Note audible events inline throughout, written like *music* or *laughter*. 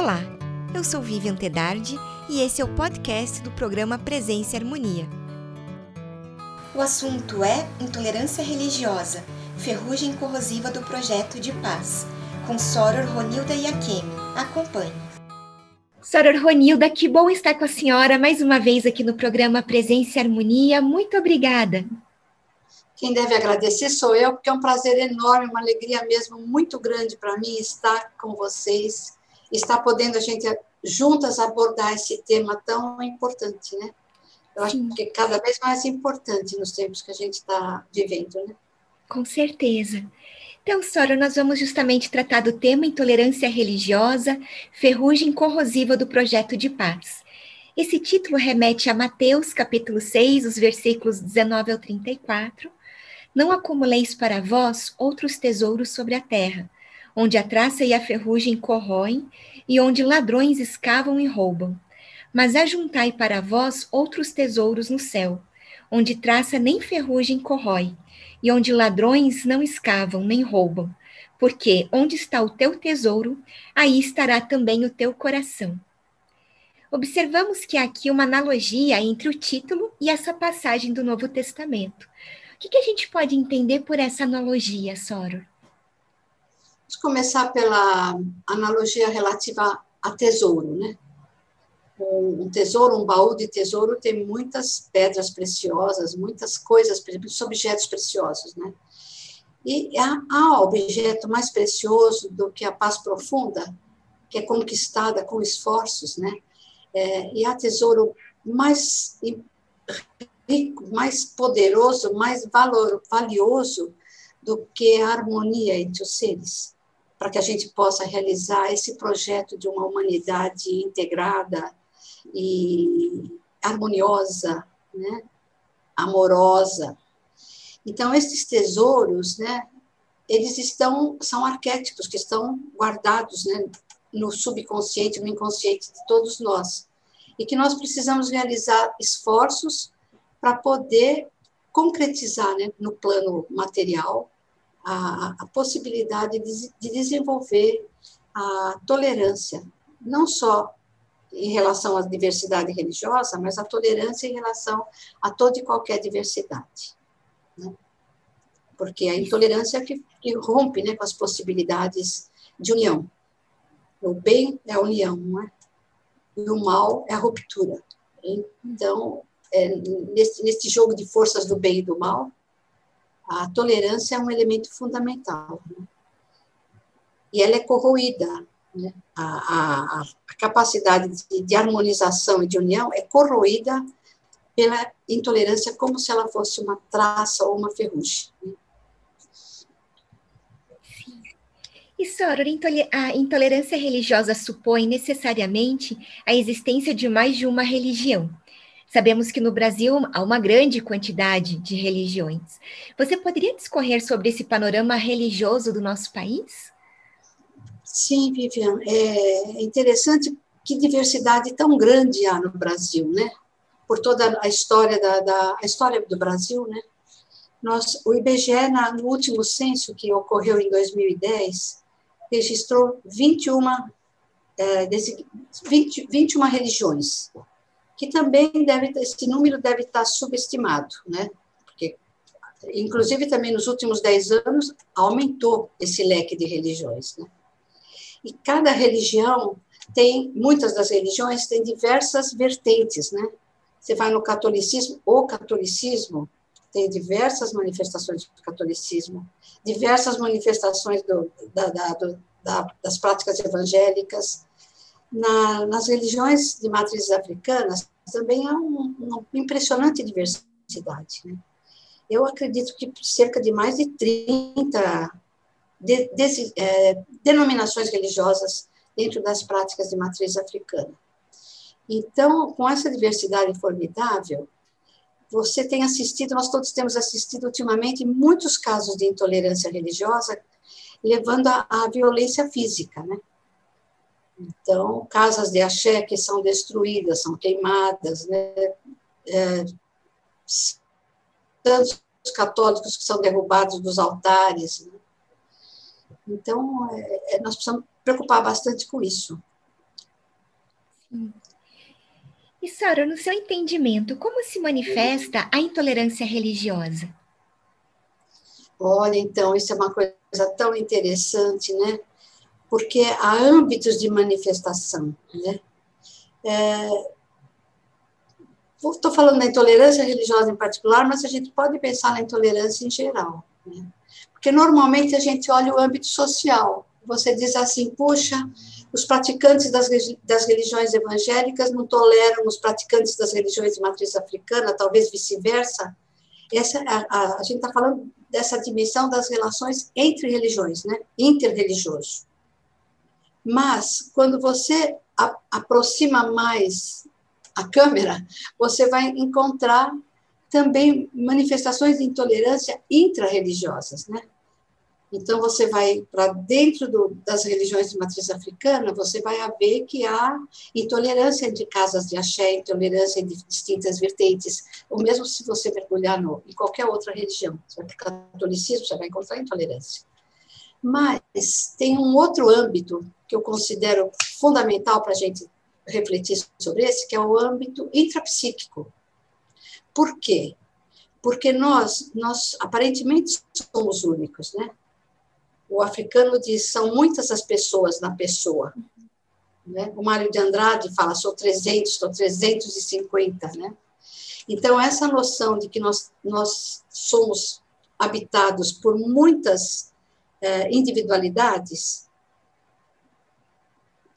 Olá, eu sou Vivian Tedardi e esse é o podcast do programa Presença e Harmonia. O assunto é intolerância religiosa, ferrugem corrosiva do projeto de paz, com Soror Ronilda Iakemi. Acompanhe. Soror Ronilda, que bom estar com a senhora mais uma vez aqui no programa Presença e Harmonia. Muito obrigada. Quem deve agradecer sou eu, porque é um prazer enorme, uma alegria mesmo muito grande para mim estar com vocês, estar podendo a gente juntas abordar esse tema tão importante, né? Eu acho Sim. que cada vez mais importante nos tempos que a gente está vivendo, né? Com certeza. Então, Sora, nós vamos justamente tratar do tema intolerância religiosa, ferrugem corrosiva do projeto de paz. Esse título remete a Mateus, capítulo 6, os versículos 19 ao 34, não acumuleis para vós outros tesouros sobre a terra, onde a traça e a ferrugem corroem, e onde ladrões escavam e roubam. Mas ajuntai para vós outros tesouros no céu, onde traça nem ferrugem corrói, e onde ladrões não escavam nem roubam. Porque onde está o teu tesouro, aí estará também o teu coração. Observamos que há aqui uma analogia entre o título e essa passagem do Novo Testamento. O que, que a gente pode entender por essa analogia, Soror? Vamos começar pela analogia relativa a tesouro, né? Um tesouro, um baú de tesouro tem muitas pedras preciosas, muitas coisas, objetos preciosos, né? E há objeto mais precioso do que a paz profunda, que é conquistada com esforços, né? É, e há tesouro mais rico, mais poderoso, mais valor, valioso do que a harmonia entre os seres, para que a gente possa realizar esse projeto de uma humanidade integrada e harmoniosa, né? amorosa. Então, esses tesouros, né, eles estão, são arquétipos que estão guardados né, no subconsciente, no inconsciente de todos nós. E que nós precisamos realizar esforços para poder concretizar né, no plano material a, a possibilidade de, de desenvolver a tolerância, não só em relação à diversidade religiosa, mas a tolerância em relação a toda e qualquer diversidade. Né? Porque a intolerância é que, que rompe né, com as possibilidades de união. O bem é a união, não é? e o mal é a ruptura. Então, é, jogo de forças do bem e do mal, a tolerância é um elemento fundamental. Né? E ela é corroída. Né? A, a, a, capacidade de, de, harmonização e de união é corroída pela intolerância, como se ela fosse uma traça ou uma ferrugem. Né? E, Soror, a intolerância religiosa supõe necessariamente a existência de mais de uma religião. Sabemos que no Brasil há uma grande quantidade de religiões. Você poderia discorrer sobre esse panorama religioso do nosso país? Sim, Vivian. É interessante que diversidade tão grande há no Brasil, né? Por toda a história da, da a história do Brasil, né? Nós, o IBGE, no último censo que ocorreu em 2010, registrou 21, é, desse, 20, 21 religiões que também deve esse número deve estar subestimado, né? Porque inclusive também nos últimos dez anos aumentou esse leque de religiões, né? E cada religião tem muitas das religiões têm diversas vertentes, né? Você vai no catolicismo, o catolicismo tem diversas manifestações do catolicismo, diversas manifestações do, da, da, do, da, das práticas evangélicas, na, nas religiões de matrizes africanas também há um, uma impressionante diversidade. Né? Eu acredito que cerca de mais de 30 de, de, é, denominações religiosas dentro das práticas de matriz africana. Então, com essa diversidade formidável, você tem assistido, nós todos temos assistido ultimamente muitos casos de intolerância religiosa, levando à violência física, né? Então, casas de axé que são destruídas, são queimadas, né? É, santos católicos que são derrubados dos altares. Né? Então, é, é, nós precisamos preocupar bastante com isso. E, Sara, no seu entendimento, como se manifesta a intolerância religiosa? Olha, então, isso é uma coisa tão interessante, né? Porque há âmbitos de manifestação, né? Estou é, falando da intolerância religiosa em particular, mas a gente pode pensar na intolerância em geral. Né? Porque normalmente a gente olha o âmbito social. Você diz assim, puxa, os praticantes das, das religiões evangélicas não toleram os praticantes das religiões de matriz africana, talvez vice-versa. Essa a, a, a gente está falando dessa dimensão das relações entre religiões, né? Interreligioso. Mas quando você a, aproxima mais a câmera, você vai encontrar também manifestações de intolerância intrarreligiosas, né? Então, você vai para dentro do, das religiões de matriz africana, você vai ver que há intolerância entre casas de axé, intolerância entre distintas vertentes, ou mesmo se você mergulhar no, em qualquer outra religião, você vai para o catolicismo, você vai encontrar intolerância. Mas tem um outro âmbito que eu considero fundamental para a gente refletir sobre esse, que é o âmbito intrapsíquico. Por quê? Porque nós, nós aparentemente somos únicos, né? o africano diz são muitas as pessoas na pessoa. Né? O Mário de Andrade fala sou 300, estou 350, né? Então essa noção de que nós nós somos habitados por muitas eh, individualidades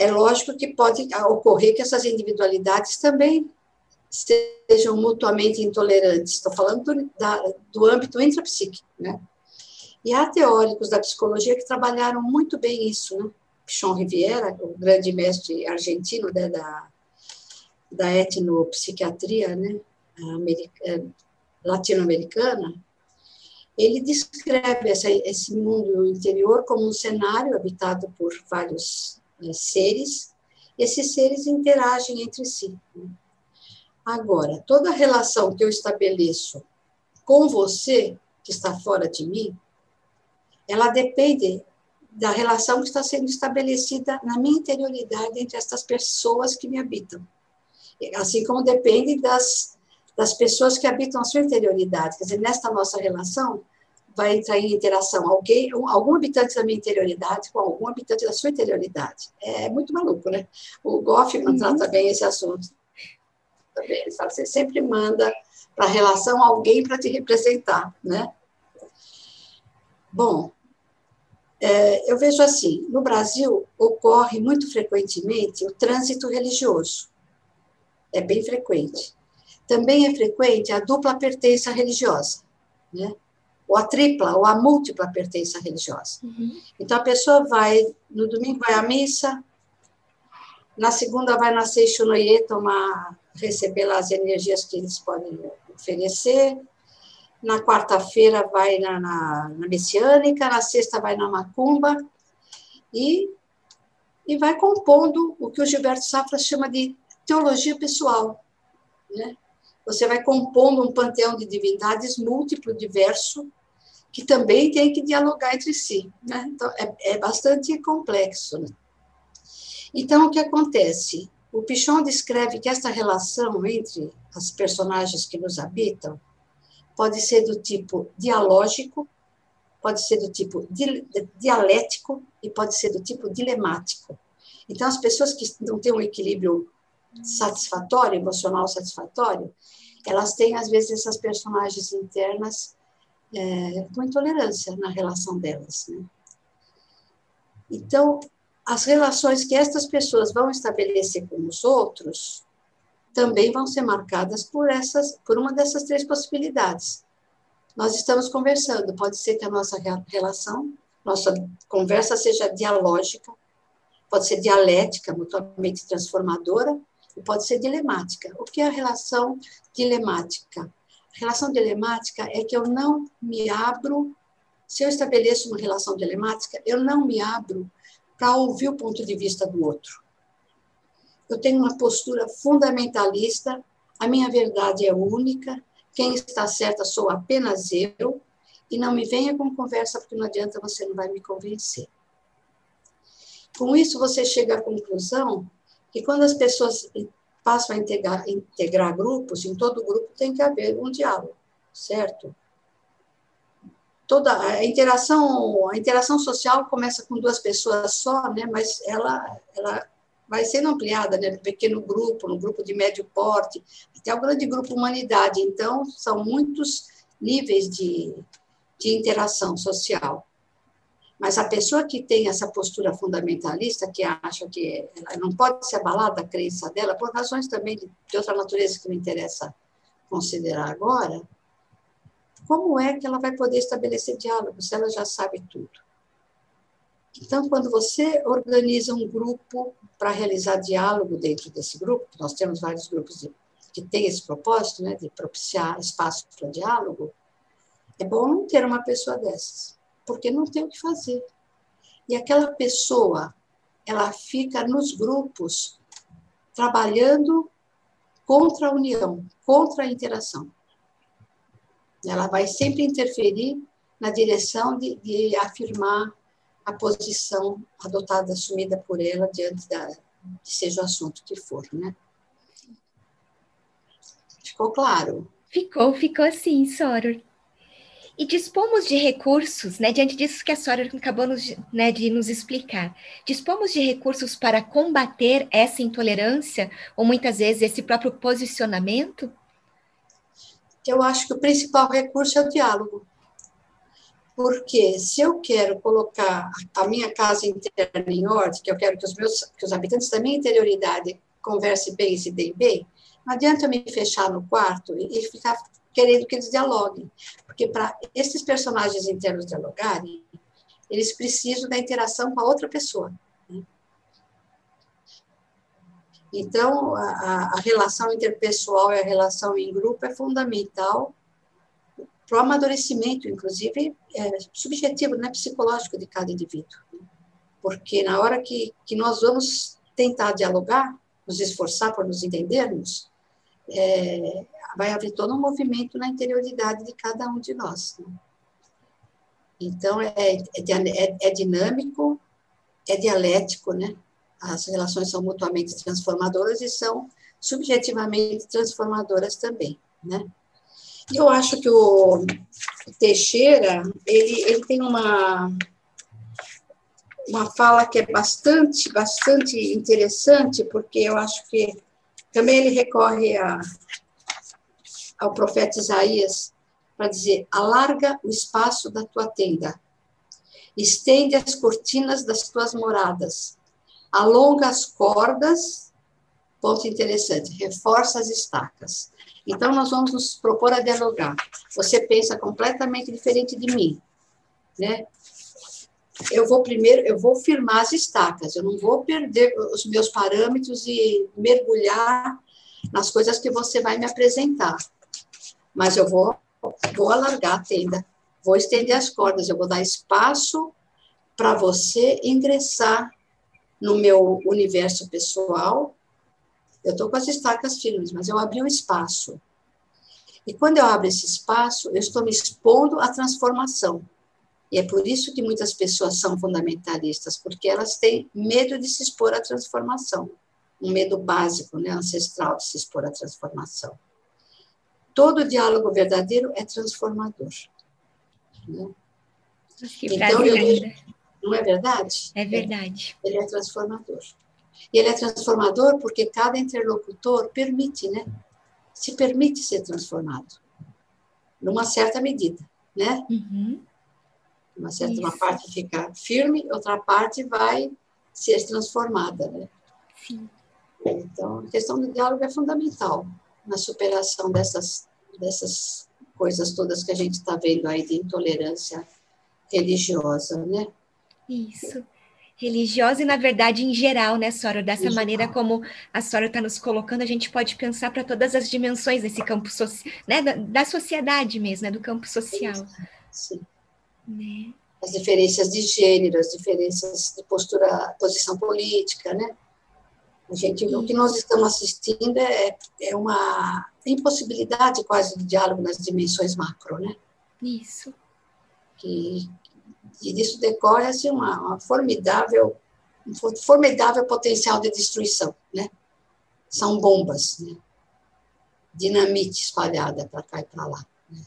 é lógico que pode ocorrer que essas individualidades também sejam mutuamente intolerantes. Estou falando do, da, do âmbito intrapsíquico, né? E há teóricos da psicologia que trabalharam muito bem isso, né? Pichon Riviera, o grande mestre argentino né, da, da etnopsiquiatria né, latino-americana, ele descreve essa, esse mundo interior como um cenário habitado por vários né, seres. Esses seres interagem entre si. Né? Agora, toda relação que eu estabeleço com você, que está fora de mim, ela depende da relação que está sendo estabelecida na minha interioridade entre estas pessoas que me habitam. Assim como depende das, das pessoas que habitam a sua interioridade. Quer dizer, nesta nossa relação, vai entrar em interação alguém, algum habitante da minha interioridade com algum habitante da sua interioridade. É muito maluco, né? O Goffman uhum. trata bem esse assunto. Também. Ele fala, você sempre manda para a relação alguém para te representar, né? Bom, é, eu vejo assim: no Brasil ocorre muito frequentemente o trânsito religioso. É bem frequente. Também é frequente a dupla pertença religiosa, né? ou a tripla, ou a múltipla pertença religiosa. Uhum. Então, a pessoa vai, no domingo vai à missa, na segunda vai na Seixonoye tomar, receber lá as energias que eles podem oferecer, na quarta-feira vai na, na, na, messiânica, na sexta vai na macumba, e, e vai compondo o que o Gilberto Safra chama de teologia pessoal. Né? Você vai compondo um panteão de divindades múltiplo, diverso, que também tem que dialogar entre si. Né? Então, é, é bastante complexo. Né? Então, o que acontece? O Pichon descreve que esta relação entre as personagens que nos habitam pode ser do tipo dialógico, pode ser do tipo dialético e pode ser do tipo dilemático. Então, as pessoas que não têm um equilíbrio satisfatório, emocional satisfatório, elas têm, às vezes, essas personagens internas é, com intolerância na relação delas. Né? Então, as relações que estas pessoas vão estabelecer com os outros também vão ser marcadas por essas, por uma dessas três possibilidades. Nós estamos conversando, pode ser que a nossa relação, nossa conversa seja dialógica, pode ser dialética, mutuamente transformadora, pode ser dilemática. O que é a relação dilemática? A relação dilemática é que eu não me abro, se eu estabeleço uma relação dilemática, eu não me abro para ouvir o ponto de vista do outro eu tenho uma postura fundamentalista, a minha verdade é única, quem está certa sou apenas eu, e não me venha com conversa, porque não adianta, você não vai me convencer. Com isso, você chega à conclusão que quando as pessoas passam a integrar, integrar grupos, em todo grupo tem que haver um diálogo, certo? Toda a interação, a interação social começa com duas pessoas só, né? Mas ela, ela vai sendo ampliada, né? No pequeno grupo, no grupo de médio porte, até o grande grupo humanidade. Então, são muitos níveis de, de interação social. Mas a pessoa que tem essa postura fundamentalista, que acha que ela não pode ser abalada a crença dela, por razões também de, de outra natureza que me interessa considerar agora, como é que ela vai poder estabelecer diálogo se ela já sabe tudo? Então, quando você organiza um grupo para realizar diálogo dentro desse grupo, nós temos vários grupos de, que têm esse propósito, né, de propiciar espaço para diálogo, é bom ter uma pessoa dessas porque não tem o que fazer. E aquela pessoa, ela fica nos grupos trabalhando contra a união, contra a interação. Ela vai sempre interferir na direção de, de afirmar a posição adotada, assumida por ela diante da, seja o assunto que for, né? Ficou claro? Ficou, ficou sim, Soror. E dispomos de recursos, né, diante disso que a senhora acabou nos, né, de nos explicar, dispomos de recursos para combater essa intolerância, ou muitas vezes esse próprio posicionamento? Eu acho que o principal recurso é o diálogo. Porque se eu quero colocar a minha casa interna em ordem, que eu quero que os meus que os habitantes da minha interioridade conversem bem e se deem bem, não adianta eu me fechar no quarto e ficar querendo que eles dialoguem. Porque para esses personagens internos dialogarem, eles precisam da interação com a outra pessoa. Né? Então, a, a, relação interpessoal e a relação em grupo é fundamental para o amadurecimento, inclusive, é, subjetivo, né, psicológico de cada indivíduo. Porque na hora que, que nós vamos tentar dialogar, nos esforçar por nos entendermos, é, vai haver todo um movimento na interioridade de cada um de nós. Né? Então, é, é, é, é, dinâmico, é dialético, né? As relações são mutuamente transformadoras e são subjetivamente transformadoras também, né? E eu acho que o Teixeira, ele, ele tem uma, uma fala que é bastante, bastante interessante, porque eu acho que também ele recorre a, ao profeta Isaías para dizer: alarga o espaço da tua tenda, estende as cortinas das tuas moradas, alonga as cordas, ponto interessante, reforça as estacas. Então, nós vamos nos propor a dialogar. Você pensa completamente diferente de mim, né? Eu vou primeiro, eu vou firmar as estacas, eu não vou perder os meus parâmetros e mergulhar nas coisas que você vai me apresentar mas eu vou, vou alargar a tenda, vou estender as cordas, eu vou dar espaço para você ingressar no meu universo pessoal. Eu estou com as estacas firmes, mas eu abri um espaço. E quando eu abro esse espaço, eu estou me expondo à transformação. E é por isso que muitas pessoas são fundamentalistas, porque elas têm medo de se expor à transformação. Um medo básico, né, ancestral de se expor à transformação todo diálogo verdadeiro é transformador. Né? Então, eu, não é verdade? É verdade. Ele é transformador. E ele é transformador porque cada interlocutor permite, né? Se permite ser transformado. Numa certa medida, né? Uhum. Uma certa uma parte fica firme, outra parte vai ser transformada, né? Sim. Então, a questão do diálogo é fundamental na superação dessas, dessas coisas todas que a gente está vendo aí de intolerância religiosa, né? Isso. Religiosa e, na verdade, em geral, né, Sora? Dessa em maneira geral. como a Sora está nos colocando, a gente pode pensar para todas as dimensões desse campo social, né, da, da, sociedade mesmo, né, do campo social. Sim. Né? As diferenças de gênero, as diferenças de postura, posição política, né? A gente, o que nós estamos assistindo é, é uma impossibilidade quase de diálogo nas dimensões macro, né? Isso. Que, e disso decorre assim, uma, uma formidável um formidável potencial de destruição, né? São bombas, né? dinamite espalhada para cá e para lá. Né?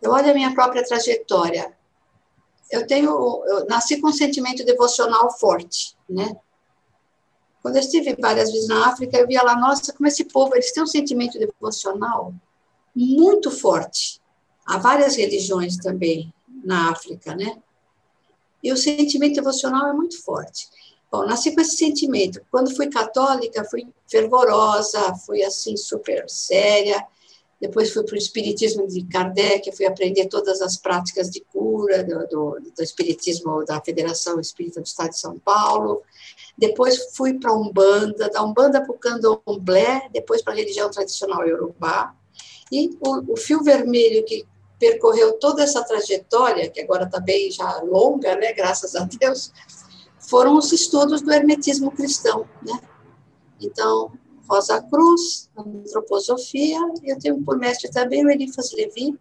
Eu olho a minha própria trajetória. Eu tenho, eu nasci com um sentimento devocional forte, né? Quando eu estive várias vezes na África, eu via lá, nossa, como esse povo, eles têm um sentimento devocional muito forte. Há várias religiões também na África, né? E o sentimento devocional é muito forte. Bom, nasci com esse sentimento. Quando fui católica, fui fervorosa, fui assim super séria. Depois fui para o espiritismo de Kardec, fui aprender todas as práticas de cura do, do, do espiritismo da Federação Espírita do Estado de São Paulo. Depois fui para a Umbanda, da Umbanda para o Candomblé, depois para a religião tradicional iorubá. E o, o fio vermelho que percorreu toda essa trajetória, que agora está bem já longa, né, graças a Deus, foram os estudos do hermetismo cristão, né? Então, Rosa Cruz, antroposofia, e eu tenho por mestre também o Elifas Levi,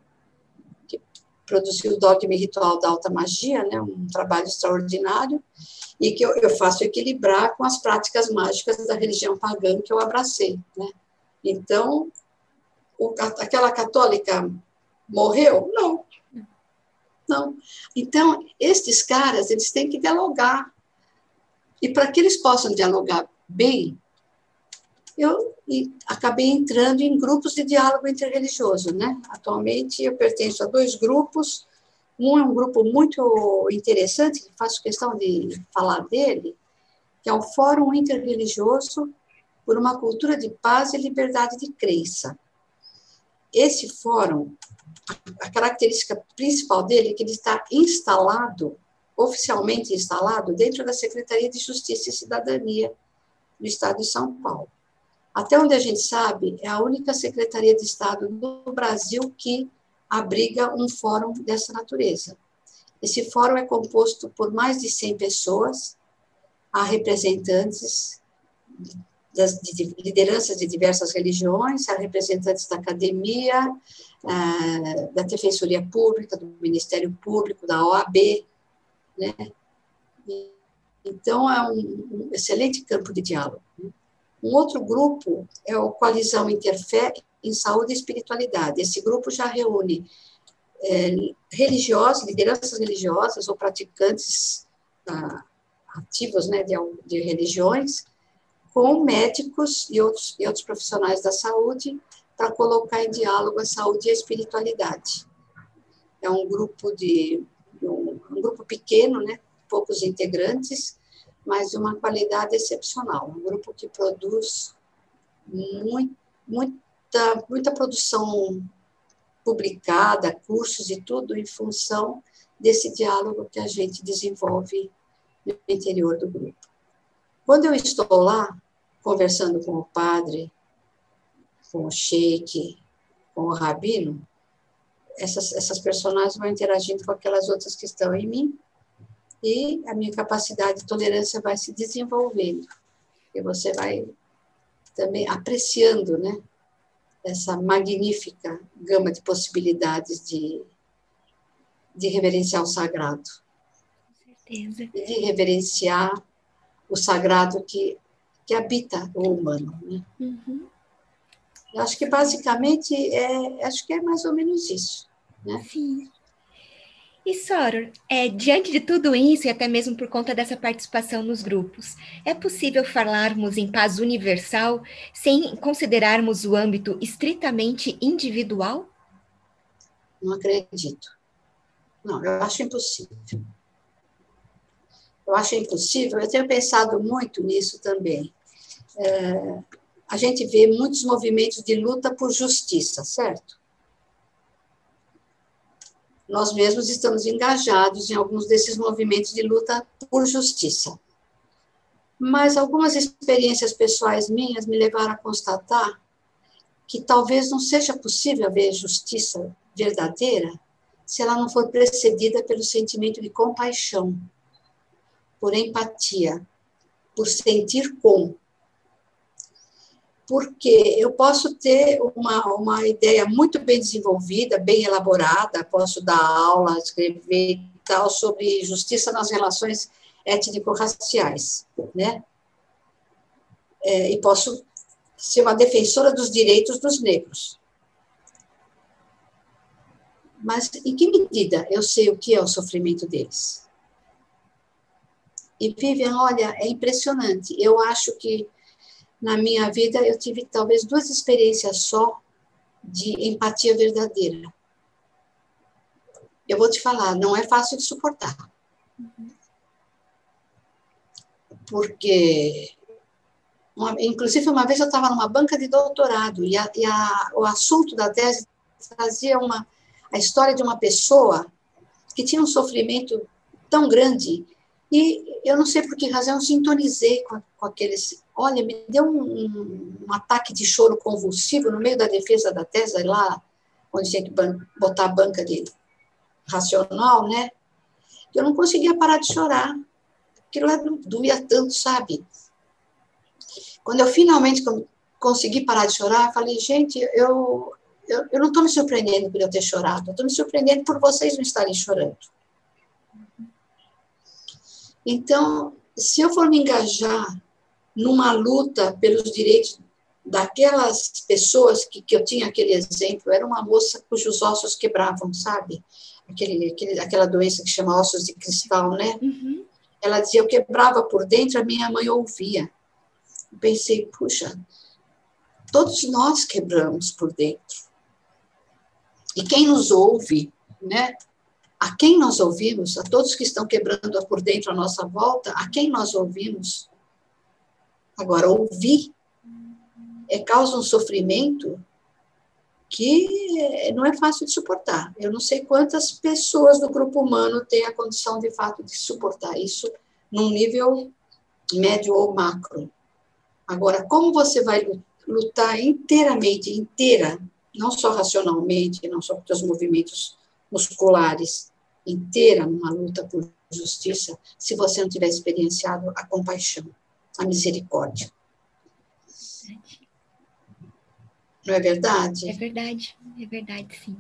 que produziu o Dogma e Ritual da Alta Magia, né, um trabalho extraordinário, e que eu, eu faço equilibrar com as práticas mágicas da religião pagã que eu abracei, né? Então, o, aquela católica morreu? Não. Não. Então, estes caras, eles têm que dialogar. E para que eles possam dialogar bem, eu acabei entrando em grupos de diálogo interreligioso, né? Atualmente eu pertenço a dois grupos. Um é um grupo muito interessante, faço questão de falar dele, que é o Fórum Interreligioso por uma Cultura de Paz e Liberdade de Crença. Esse fórum, a característica principal dele é que ele está instalado, oficialmente instalado, dentro da Secretaria de Justiça e Cidadania do Estado de São Paulo. Até onde a gente sabe, é a única Secretaria de Estado no Brasil que abriga um fórum dessa natureza. Esse fórum é composto por mais de 100 pessoas, há representantes das de lideranças de diversas religiões, há representantes da academia, uh, da Defensoria Pública, do Ministério Público, da OAB, né? Então, é um excelente campo de diálogo. Um outro grupo é o Coalizão Interfé em Saúde e Espiritualidade. Esse grupo já reúne é, religiosos, lideranças religiosas ou praticantes ah, ativos né, de, de religiões, com médicos e outros, e outros profissionais da saúde para colocar em diálogo a saúde e a espiritualidade. É um grupo de um, um grupo pequeno, né, poucos integrantes, mas de uma qualidade excepcional. Um grupo que produz muito, muita, muita produção publicada, cursos e tudo em função desse diálogo que a gente desenvolve no interior do grupo. Quando eu estou lá, conversando com o padre, com o sheik, com o rabino, essas, essas personagens vão interagindo com aquelas outras que estão em mim e a minha capacidade de tolerância vai se desenvolvendo. E você vai também apreciando, né? Essa magnífica gama de possibilidades de, de reverenciar o sagrado. Com certeza. E de reverenciar o sagrado que que habita o humano. Né? Uhum. Eu acho que basicamente é, acho que é mais ou menos isso. Né? Sim. E Soror, é, diante de tudo isso, e até mesmo por conta dessa participação nos grupos, é possível falarmos em paz universal sem considerarmos o âmbito estritamente individual? Não acredito. Não, eu acho impossível. Eu acho impossível. Eu tenho pensado muito nisso também é, a gente vê muitos movimentos de luta por justiça, certo? Nós mesmos estamos engajados em alguns desses movimentos de luta por justiça. Mas algumas experiências pessoais minhas me levaram a constatar que talvez não seja possível haver justiça verdadeira se ela não for precedida pelo sentimento de compaixão, por empatia, por sentir com, porque eu posso ter uma, uma ideia muito bem desenvolvida, bem elaborada, posso dar aula, escrever tal sobre justiça nas relações étnico-raciais, né? É, e posso ser uma defensora dos direitos dos negros. Mas em que medida eu sei o que é o sofrimento deles? E Vivian, olha, é impressionante. Eu acho que na minha vida eu tive talvez duas experiências só de empatia verdadeira. Eu vou te falar, não é fácil de suportar. Porque, uma, inclusive, uma vez eu estava numa banca de doutorado e, a, e a, o assunto da tese trazia uma, a história de uma pessoa que tinha um sofrimento tão grande e eu não sei por que razão eu sintonizei com, com aqueles. Olha, me deu um, um, um, ataque de choro convulsivo no meio da defesa da tese, lá onde tinha que botar a banca de racional, né? Eu não conseguia parar de chorar. Aquilo lá doía tanto, sabe? Quando eu finalmente consegui parar de chorar, eu falei, gente, eu, eu, eu não estou me surpreendendo por eu ter chorado, eu estou me surpreendendo por vocês não estarem chorando. Então, se eu for me engajar numa luta pelos direitos daquelas pessoas que, que eu tinha aquele exemplo, era uma moça cujos ossos quebravam, sabe? Aquele, aquele, aquela doença que chama ossos de cristal, né? Uhum. Ela dizia, eu quebrava por dentro, a minha mãe ouvia. Eu pensei, puxa, todos nós quebramos por dentro. E quem nos ouve, né? A quem nós ouvimos, a todos que estão quebrando por dentro a nossa volta, a quem nós ouvimos. Agora, ouvir é, causa um sofrimento que não é fácil de suportar. Eu não sei quantas pessoas do grupo humano têm a condição, de fato, de suportar isso num nível médio ou macro. Agora, como você vai lutar inteiramente, inteira, não só racionalmente, não só com os movimentos musculares inteira numa luta por justiça se você não tiver experienciado a compaixão, a misericórdia. Não é verdade? É verdade, é verdade, sim.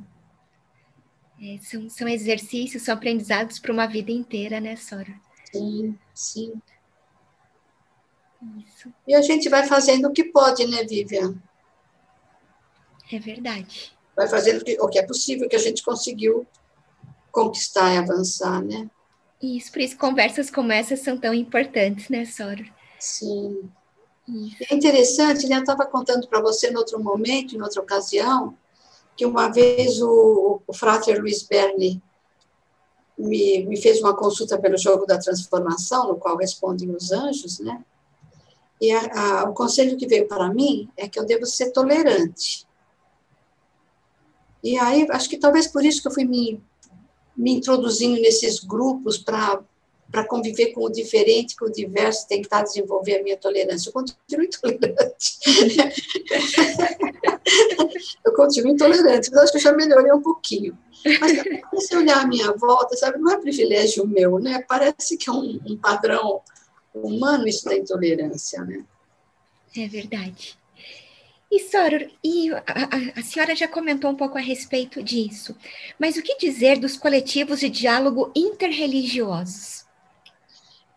É, são, são exercícios, são aprendizados para uma vida inteira, né, Sora? Sim, sim. Isso. E a gente vai fazendo o que pode, né, Vivian? É verdade vai fazendo o que é possível, que a gente conseguiu conquistar e avançar, né? Isso, por isso conversas como essas são tão importantes, né, Sora? Sim. Isso. É interessante, né? Eu estava contando para você em outro momento, em outra ocasião, que uma vez o, o Frater Luiz Berni me, me fez uma consulta pelo jogo da transformação, no qual respondem os anjos, né? E a, a, o conselho que veio para mim é que eu devo ser tolerante. E aí, acho que talvez por isso que eu fui me, me introduzindo nesses grupos para para conviver com o diferente, com o diverso, tentar desenvolver a minha tolerância. Eu continuo intolerante. eu continuo intolerante, mas acho que eu já melhorei um pouquinho. Mas se olhar a minha volta, sabe, não é privilégio meu, né? Parece que é um, um padrão humano isso da intolerância, né? É verdade. E, Soror, e a, a, a, senhora já comentou um pouco a respeito disso, mas o que dizer dos coletivos de diálogo interreligiosos?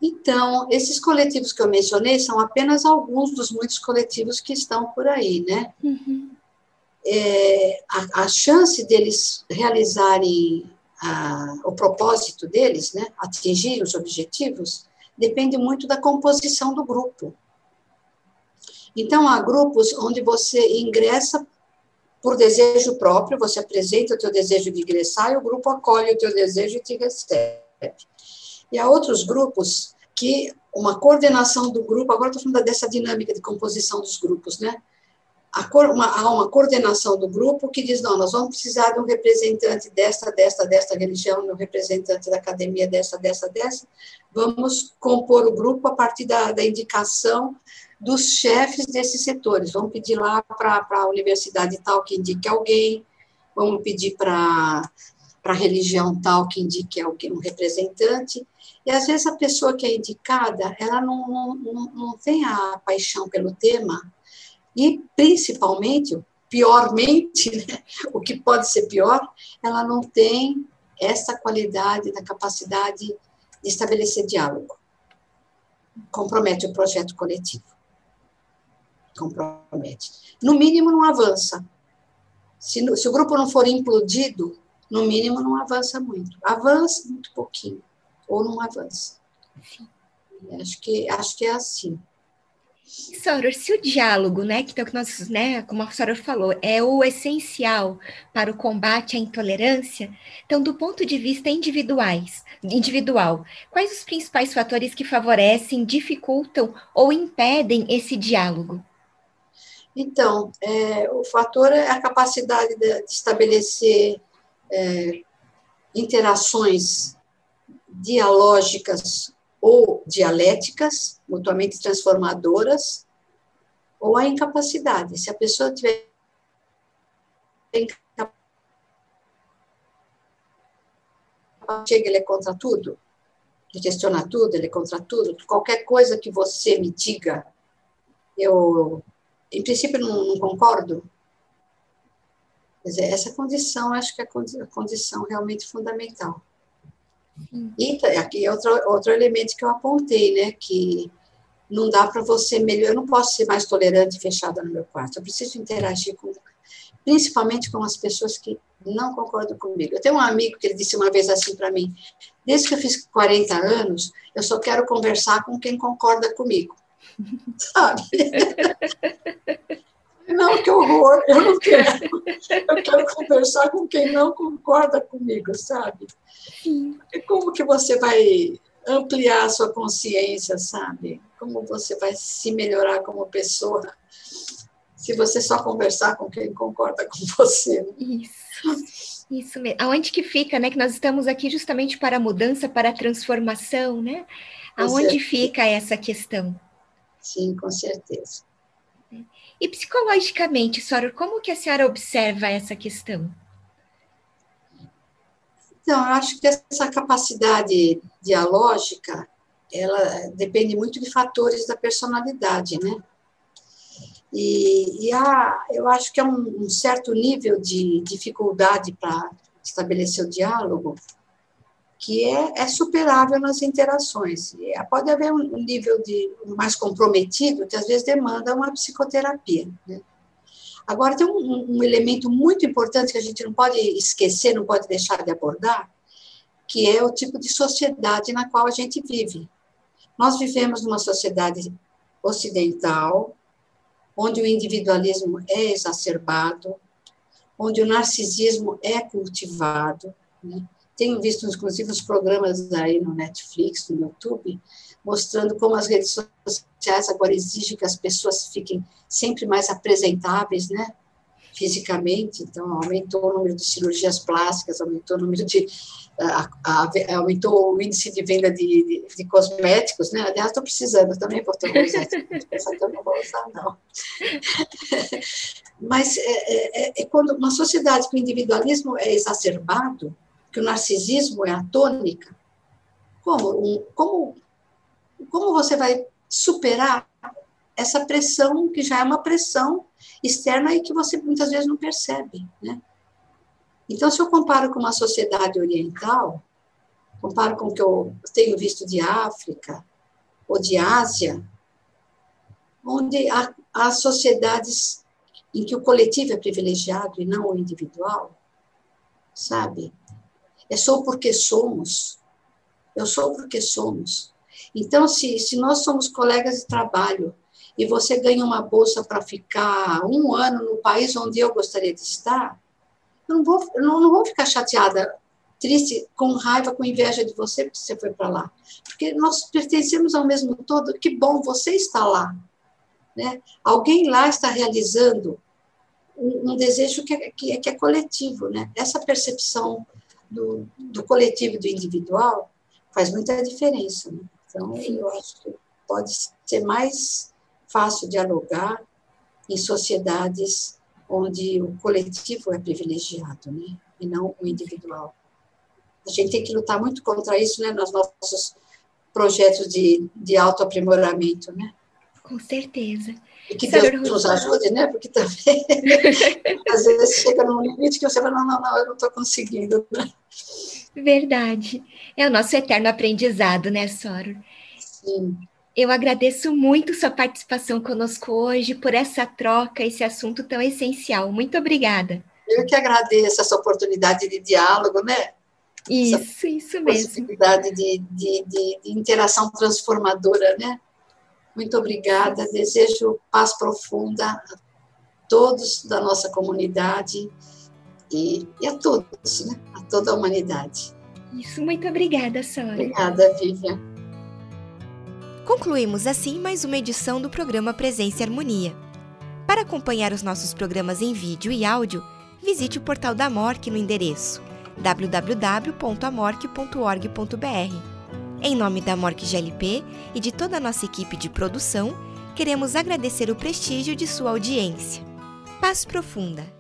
Então, esses coletivos que eu mencionei são apenas alguns dos muitos coletivos que estão por aí, né? Uhum. É, a, a, chance deles realizarem o propósito deles, né, atingir os objetivos, depende muito da composição do grupo. Então, há grupos onde você ingressa por desejo próprio, você apresenta o teu desejo de ingressar e o grupo acolhe o teu desejo e te recebe. E há outros grupos que uma coordenação do grupo, agora estou falando dessa dinâmica de composição dos grupos, né? Uma, há uma coordenação do grupo que diz, não, nós vamos precisar de um representante desta, desta, desta religião, um representante da academia dessa, dessa, dessa, vamos compor o grupo a partir da, da indicação dos chefes desses setores. Vamos pedir lá para a universidade tal que indique alguém, vamos pedir para a religião tal que indique alguém, um representante. E às vezes a pessoa que é indicada, ela não, não, não tem a paixão pelo tema, e principalmente, piormente, *laughs* né, o que pode ser pior, ela não tem essa qualidade da capacidade de estabelecer diálogo. compromete o projeto coletivo. Compromete. No mínimo, não avança. Se, se o grupo não for implodido, no mínimo, não avança muito. Avança muito pouquinho, ou não avança. Acho que, acho que é assim. Soror, se o diálogo, né, que, então, que nós, né, como a Soror falou, é o essencial para o combate à intolerância, então, do ponto de vista individuais, individual, quais os principais fatores que favorecem, dificultam ou impedem esse diálogo? Então, é, o fator é a capacidade de, estabelecer é, interações dialógicas ou dialéticas, mutuamente transformadoras, ou a incapacidade. Se a pessoa tiver chega, ele é contra tudo, ele questiona tudo, ele é contra tudo, qualquer coisa que você me diga, eu, em princípio, não, não concordo. Quer dizer, essa condição, acho que é a condição realmente fundamental. E aqui é outro, outro elemento que eu apontei, né? Que não dá para você melhorar. Eu não posso ser mais tolerante e fechada no meu quarto. Eu preciso interagir com, principalmente com as pessoas que não concordam comigo. Eu tenho um amigo que ele disse uma vez assim para mim: desde que eu fiz 40 anos, eu só quero conversar com quem concorda comigo. Sabe? Não, que horror, eu não quero. Eu quero conversar com quem não concorda comigo, sabe? E como que você vai ampliar a sua consciência, sabe? Como você vai se melhorar como pessoa se você só conversar com quem concorda com você? Né? Isso. Isso mesmo. Aonde que fica, né? Que nós estamos aqui justamente para a mudança, para a transformação, né? Aonde fica essa questão? Sim, com certeza. E psicologicamente, Sora, como que a senhora observa essa questão? Então, eu acho que essa capacidade dialógica, ela depende muito de fatores da personalidade, né? E, e há, eu acho que há um, um certo nível de dificuldade para estabelecer o diálogo, que é, é superável nas interações. E pode haver um nível de mais comprometido que às vezes demanda uma psicoterapia. Né? Agora tem um, um, elemento muito importante que a gente não pode esquecer, não pode deixar de abordar, que é o tipo de sociedade na qual a gente vive. Nós vivemos numa sociedade ocidental, onde o individualismo é exacerbado, onde o narcisismo é cultivado, né? Tenho visto, inclusive, os programas aí no Netflix, no YouTube, mostrando como as redes sociais agora exigem que as pessoas fiquem sempre mais apresentáveis, né? Fisicamente, então aumentou o número de cirurgias plásticas, aumentou o número de. A, a, aumentou o índice de venda de, de, de cosméticos, né? Aliás, estou precisando também, vou ter usar, só que eu não vou usar, não. *laughs* Mas é, é, é, é quando uma sociedade com individualismo é exacerbado, que o narcisismo é a tônica, como, como, como você vai superar essa pressão que já é uma pressão externa e que você muitas vezes não percebe, né? Então, se eu comparo com uma sociedade oriental, comparo com o que eu tenho visto de África ou de Ásia, onde há, há sociedades em que o coletivo é privilegiado e não o individual, sabe? É só porque somos. Eu sou porque somos. Então, se, se nós somos colegas de trabalho e você ganha uma bolsa para ficar um ano no país onde eu gostaria de estar, eu não vou, não, não vou ficar chateada, triste, com raiva, com inveja de você porque você foi para lá. Porque nós pertencemos ao mesmo todo. Que bom você está lá. Né? Alguém lá está realizando um, um desejo que é, que, é, que é coletivo. Né? Essa percepção do, do coletivo e do individual faz muita diferença. Né? Então, eu acho que pode ser mais fácil dialogar em sociedades onde o coletivo é privilegiado, né? e não o individual. A gente tem que lutar muito contra isso né? nos nossos projetos de, de autoaprimoramento. Né? Com certeza. E que Deus nos ajude, né? Porque também, *laughs* às vezes, chega num limite que você fala, não, não, não, eu não estou conseguindo. Né? Verdade. É o nosso eterno aprendizado, né, Soro? Sim. Eu agradeço muito sua participação conosco hoje, por essa troca, esse assunto tão essencial. Muito obrigada. Eu que agradeço essa oportunidade de diálogo, né? Isso, essa isso mesmo. Possibilidade de, de, de, de interação transformadora, né? Muito obrigada. Desejo paz profunda a todos da nossa comunidade e, e a todos, né? A toda a humanidade. Isso, muito obrigada, Sora. Obrigada, Vivian. Concluímos assim mais uma edição do programa Presença e Harmonia. Para acompanhar os nossos programas em vídeo e áudio, visite o portal da MORC no endereço www.amorque.org.br. Em nome da MORC GLP e de toda a nossa equipe de produção, queremos agradecer o prestígio de sua audiência. Paz profunda!